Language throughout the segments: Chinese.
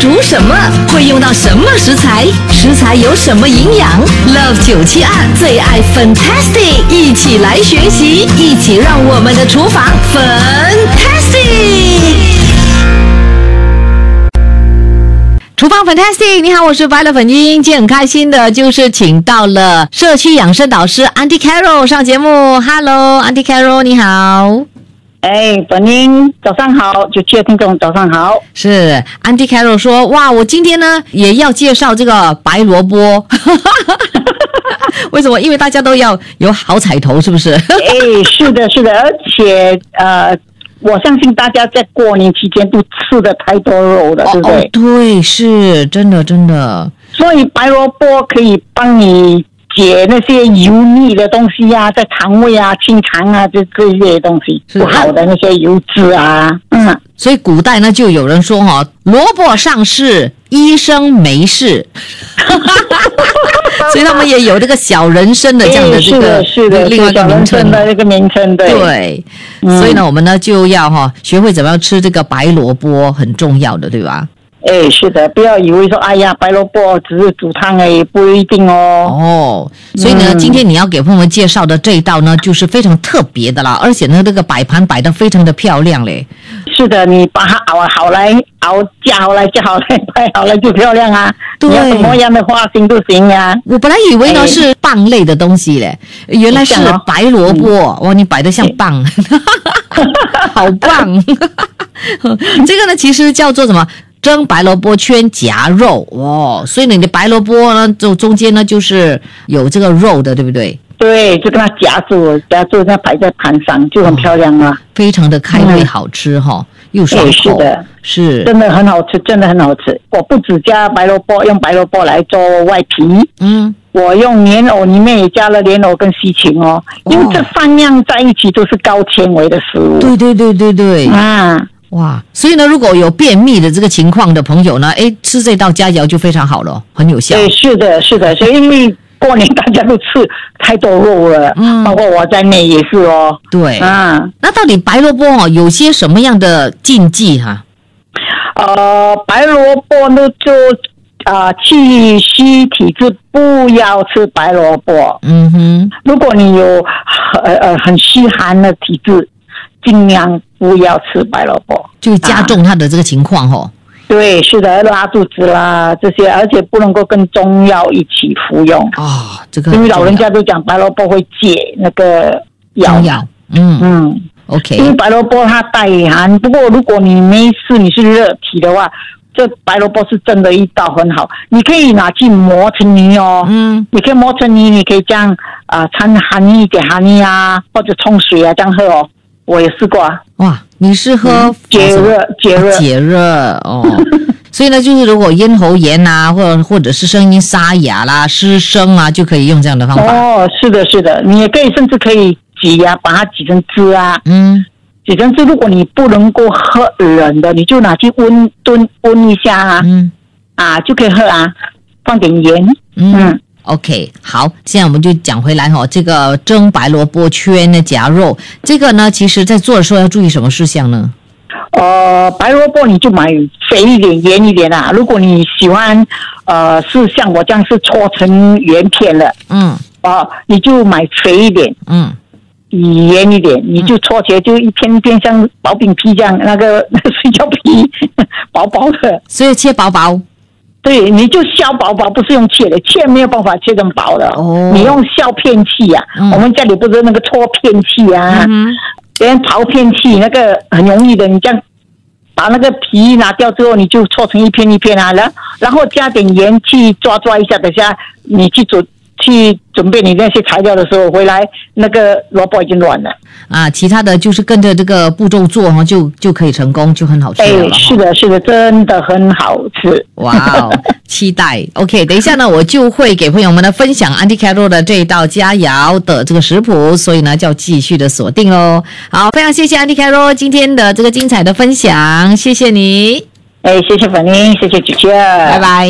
煮什么？会用到什么食材？食材有什么营养？Love 九七二最爱 Fantastic，一起来学习，一起让我们的厨房 Fantastic。厨房 Fantastic，你好，我是白乐粉英。今天很开心的，就是请到了社区养生导师 Andy Carroll 上节目。Hello，Andy Carroll，你好。哎，本英早上好，九七的听众早上好。是 Andy Carroll 说，哇，我今天呢也要介绍这个白萝卜。为什么？因为大家都要有好彩头，是不是？哎，是的，是的，而且呃。我相信大家在过年期间都吃的太多肉了，对不对？对，是真的，真的。所以白萝卜可以帮你解那些油腻的东西呀，在肠胃啊、清肠啊这这一类东西不好的那些油脂啊。嗯，所以古代呢就有人说哈，萝卜上市，医生没事。所以他们也有这个小人参的这样的这个是的另外一个名称的这个名称对。对，所以呢，我们呢就要哈学会怎么样吃这个白萝卜，很重要的，对吧？哎，是的，不要以为说哎呀，白萝卜只是煮汤而已，不一定哦。哦，所以呢，今天你要给朋友们介绍的这一道呢，就是非常特别的啦，而且呢，这个摆盘摆的非常的漂亮嘞。是的，你把它熬好来，熬夹好来，夹好来，摆好了就漂亮啊！你要什么样的花型都行呀。我本来以为呢是棒类的东西嘞，原来是白萝卜哇！你摆的像棒，好棒！这个呢，其实叫做什么？蒸白萝卜圈夹肉哦。所以你的白萝卜呢，就中间呢就是有这个肉的，对不对？对，就跟它夹住，夹住，它摆在盘上就很漂亮啊，非常的开胃，好吃哈，又爽口，是的，是，真的很好吃，真的很好吃。我不止加白萝卜，用白萝卜来做外皮，嗯，我用莲藕，里面也加了莲藕跟西芹哦，因为这三样在一起都是高纤维的食物。对对对对对，啊，哇，所以呢，如果有便秘的这个情况的朋友呢，哎，吃这道佳肴就非常好了，很有效。对，是的，是的，所以因为。过年大家都吃太多肉了，嗯，包括我在内也是哦。对，嗯，那到底白萝卜哦有些什么样的禁忌哈？呃，白萝卜呢就啊气虚体质不要吃白萝卜。嗯哼，如果你有呃呃很虚寒的体质，尽量不要吃白萝卜，就加重他的这个情况哦。对，是的，拉肚子啦这些，而且不能够跟中药一起服用啊。这个因为老人家都讲白萝卜会解那个药药。嗯嗯，OK。因为白萝卜它带寒，不过如果你没事，你是热体的话，这白萝卜是真的一道很好。你可以拿去磨成泥哦。嗯。你可以磨成泥，你可以这样啊掺寒一点寒泥啊，或者冲水啊这样喝哦。我也试过啊。哇。你是喝解热解热解热哦，所以呢，就是如果咽喉炎啊，或者或者是声音沙哑啦、失声啊，就可以用这样的方法。哦，是的，是的，你也可以甚至可以挤呀，把它挤成汁啊。嗯，挤成汁，如果你不能够喝冷的，你就拿去温炖温一下啊。嗯，啊，就可以喝啊，放点盐。嗯。OK，好，现在我们就讲回来哈，这个蒸白萝卜圈的夹肉，这个呢，其实在做的时候要注意什么事项呢？呃，白萝卜你就买肥一点、圆一点啊。如果你喜欢，呃，是像我这样是搓成圆片的，嗯，啊，你就买肥一点，嗯，圆一点，你就搓起来就一片片像薄饼皮这样，那个水饺皮，薄薄的，所以切薄薄。对，你就削薄薄，不是用切的，切没有办法切成薄的。哦，你用削片器呀，我们家里不是那个搓片器啊，连刨片器那个很容易的，你这样把那个皮拿掉之后，你就搓成一片一片啊，然然后加点盐去抓抓一下，等下你去煮。去准备你那些材料的时候，回来那个萝卜已经软了啊。其他的就是跟着这个步骤做哈，就就可以成功，就很好吃了。哎，是的，是的，真的很好吃。哇哦，期待。OK，等一下呢，我就会给朋友们呢分享 Andy Carroll 的这一道佳肴的这个食谱，所以呢，就要继续的锁定喽。好，非常谢谢 Andy Carroll 今天的这个精彩的分享，谢谢你。哎，谢谢粉玲，谢谢姐姐，拜拜，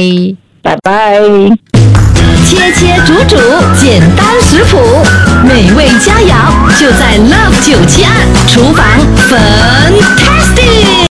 拜拜。切切煮煮，简单食谱，美味佳肴就在 Love 九七二厨房，Fantastic。